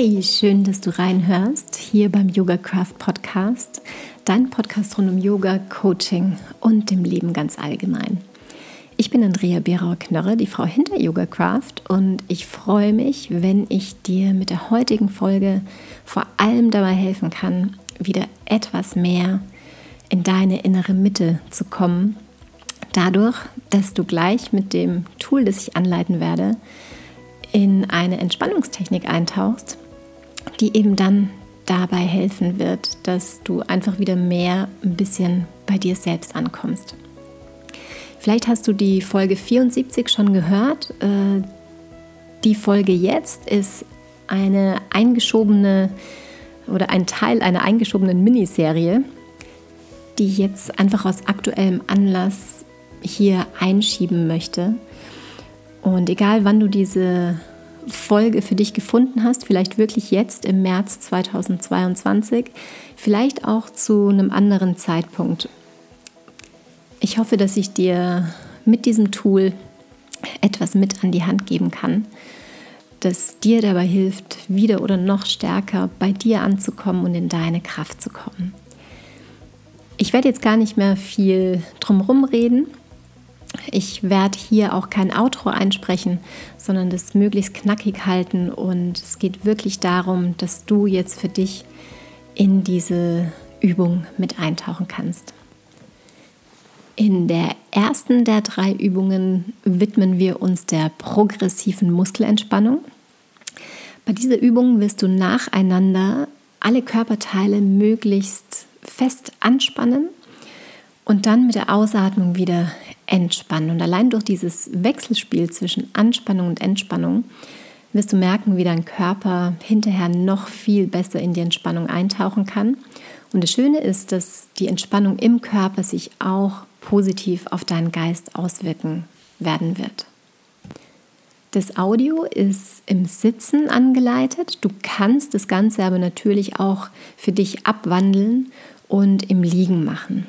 Hey, schön, dass du reinhörst hier beim Yoga Craft Podcast, dein Podcast rund um Yoga, Coaching und dem Leben ganz allgemein. Ich bin Andrea Berauer-Knörre, die Frau hinter Yoga Craft und ich freue mich, wenn ich dir mit der heutigen Folge vor allem dabei helfen kann, wieder etwas mehr in deine innere Mitte zu kommen. Dadurch, dass du gleich mit dem Tool, das ich anleiten werde, in eine Entspannungstechnik eintauchst, die eben dann dabei helfen wird, dass du einfach wieder mehr ein bisschen bei dir selbst ankommst. Vielleicht hast du die Folge 74 schon gehört. Äh, die Folge jetzt ist eine eingeschobene oder ein Teil einer eingeschobenen Miniserie, die ich jetzt einfach aus aktuellem Anlass hier einschieben möchte. Und egal wann du diese Folge für dich gefunden hast, vielleicht wirklich jetzt im März 2022, vielleicht auch zu einem anderen Zeitpunkt. Ich hoffe, dass ich dir mit diesem Tool etwas mit an die Hand geben kann, das dir dabei hilft, wieder oder noch stärker bei dir anzukommen und in deine Kraft zu kommen. Ich werde jetzt gar nicht mehr viel drumherum reden. Ich werde hier auch kein Outro einsprechen, sondern das möglichst knackig halten und es geht wirklich darum, dass du jetzt für dich in diese Übung mit eintauchen kannst. In der ersten der drei Übungen widmen wir uns der progressiven Muskelentspannung. Bei dieser Übung wirst du nacheinander alle Körperteile möglichst fest anspannen und dann mit der Ausatmung wieder entspannen. Und allein durch dieses Wechselspiel zwischen Anspannung und Entspannung wirst du merken, wie dein Körper hinterher noch viel besser in die Entspannung eintauchen kann. Und das Schöne ist, dass die Entspannung im Körper sich auch positiv auf deinen Geist auswirken werden wird. Das Audio ist im Sitzen angeleitet. Du kannst das Ganze aber natürlich auch für dich abwandeln und im Liegen machen.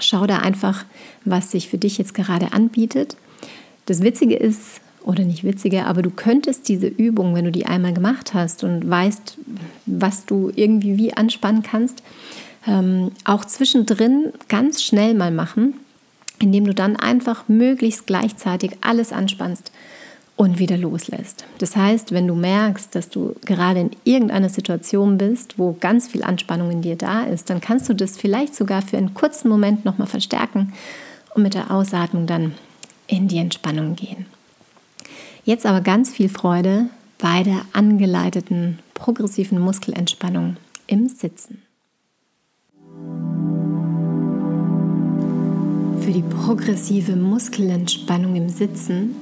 Schau da einfach, was sich für dich jetzt gerade anbietet. Das Witzige ist, oder nicht witzige, aber du könntest diese Übung, wenn du die einmal gemacht hast und weißt, was du irgendwie wie anspannen kannst, ähm, auch zwischendrin ganz schnell mal machen, indem du dann einfach möglichst gleichzeitig alles anspannst und wieder loslässt. Das heißt, wenn du merkst, dass du gerade in irgendeiner Situation bist, wo ganz viel Anspannung in dir da ist, dann kannst du das vielleicht sogar für einen kurzen Moment nochmal verstärken und mit der Ausatmung dann in die Entspannung gehen. Jetzt aber ganz viel Freude bei der angeleiteten progressiven Muskelentspannung im Sitzen. Für die progressive Muskelentspannung im Sitzen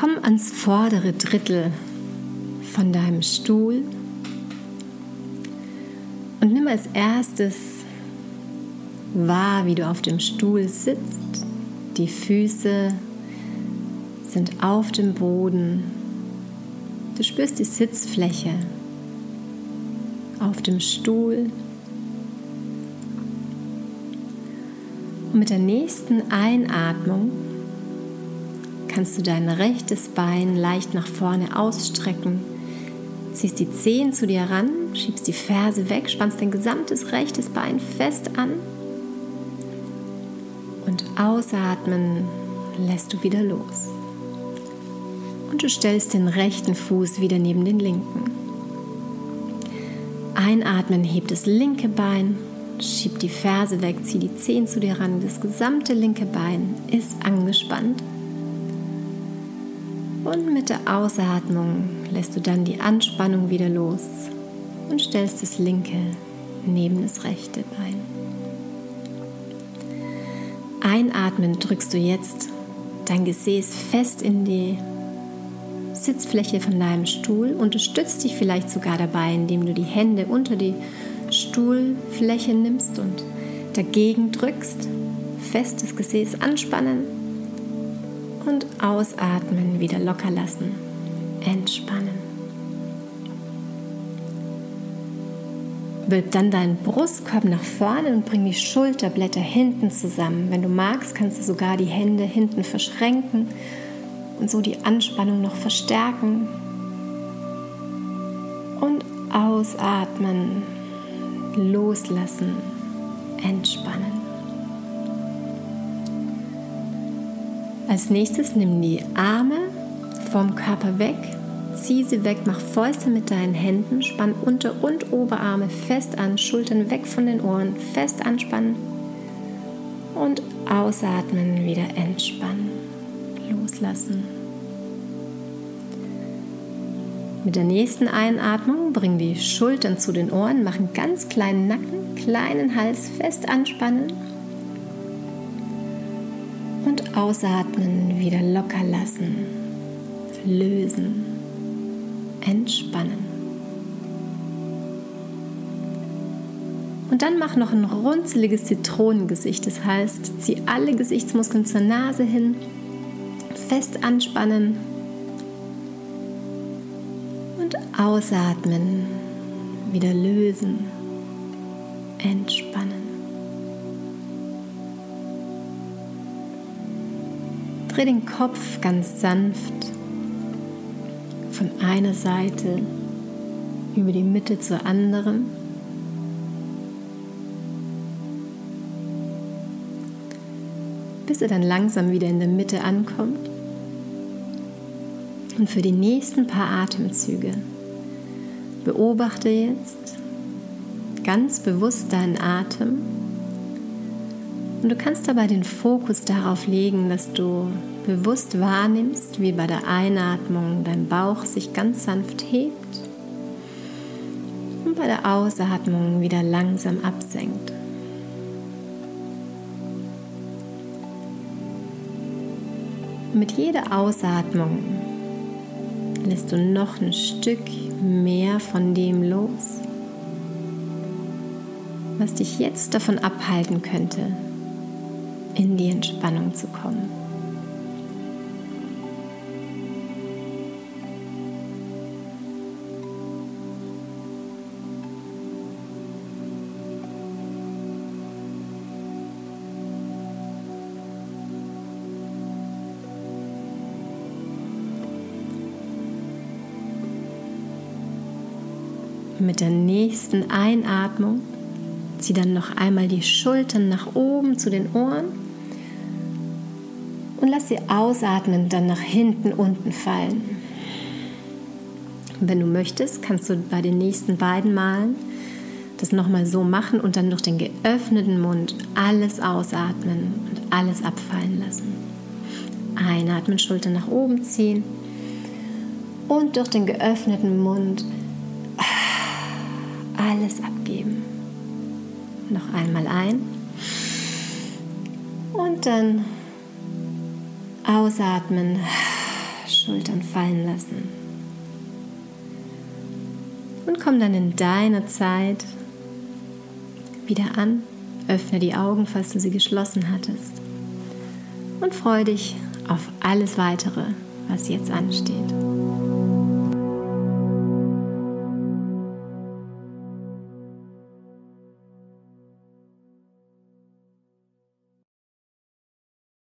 Komm ans vordere Drittel von deinem Stuhl und nimm als erstes wahr, wie du auf dem Stuhl sitzt. Die Füße sind auf dem Boden. Du spürst die Sitzfläche auf dem Stuhl. Und mit der nächsten Einatmung kannst du dein rechtes Bein leicht nach vorne ausstrecken. Ziehst die Zehen zu dir ran, schiebst die Ferse weg, spannst dein gesamtes rechtes Bein fest an und ausatmen lässt du wieder los. Und du stellst den rechten Fuß wieder neben den linken. Einatmen, hebt das linke Bein, schieb die Ferse weg, zieh die Zehen zu dir ran. Das gesamte linke Bein ist angespannt. Und mit der Ausatmung lässt du dann die Anspannung wieder los und stellst das linke neben das rechte Bein. Einatmen drückst du jetzt dein Gesäß fest in die Sitzfläche von deinem Stuhl, unterstützt dich vielleicht sogar dabei, indem du die Hände unter die Stuhlfläche nimmst und dagegen drückst, fest das Gesäß anspannen und ausatmen, wieder locker lassen, entspannen. Wölb dann deinen Brustkorb nach vorne und bring die Schulterblätter hinten zusammen. Wenn du magst, kannst du sogar die Hände hinten verschränken und so die Anspannung noch verstärken. Und ausatmen, loslassen, entspannen. Als nächstes nimm die Arme vom Körper weg, zieh sie weg, mach Fäuste mit deinen Händen, spann Unter- und Oberarme fest an, Schultern weg von den Ohren, fest anspannen und ausatmen, wieder entspannen, loslassen. Mit der nächsten Einatmung bring die Schultern zu den Ohren, mach einen ganz kleinen Nacken, kleinen Hals fest anspannen ausatmen, wieder locker lassen, lösen, entspannen. Und dann mach noch ein runzeliges Zitronengesicht. Das heißt, zieh alle Gesichtsmuskeln zur Nase hin, fest anspannen und ausatmen, wieder lösen, entspannen. Dreh den Kopf ganz sanft von einer Seite über die Mitte zur anderen. Bis er dann langsam wieder in der Mitte ankommt. Und für die nächsten paar Atemzüge beobachte jetzt ganz bewusst deinen Atem und du kannst dabei den Fokus darauf legen, dass du bewusst wahrnimmst, wie bei der Einatmung dein Bauch sich ganz sanft hebt und bei der Ausatmung wieder langsam absenkt. Mit jeder Ausatmung lässt du noch ein Stück mehr von dem los, was dich jetzt davon abhalten könnte, in die Entspannung zu kommen. Mit der nächsten Einatmung zieh dann noch einmal die Schultern nach oben zu den Ohren und lass sie ausatmen dann nach hinten unten fallen. wenn du möchtest, kannst du bei den nächsten beiden Malen das nochmal so machen und dann durch den geöffneten Mund alles ausatmen und alles abfallen lassen. Einatmen, Schultern nach oben ziehen und durch den geöffneten Mund alles abgeben. Noch einmal ein und dann ausatmen, Schultern fallen lassen. Und komm dann in deiner Zeit wieder an. Öffne die Augen, falls du sie geschlossen hattest. Und freue dich auf alles weitere, was jetzt ansteht.